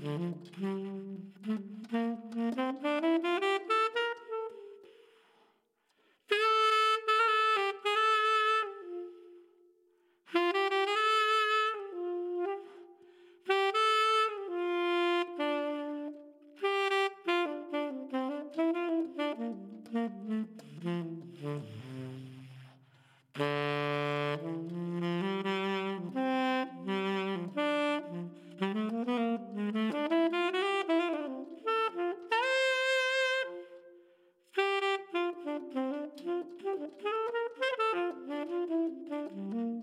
Mm-hmm. Mm-hmm.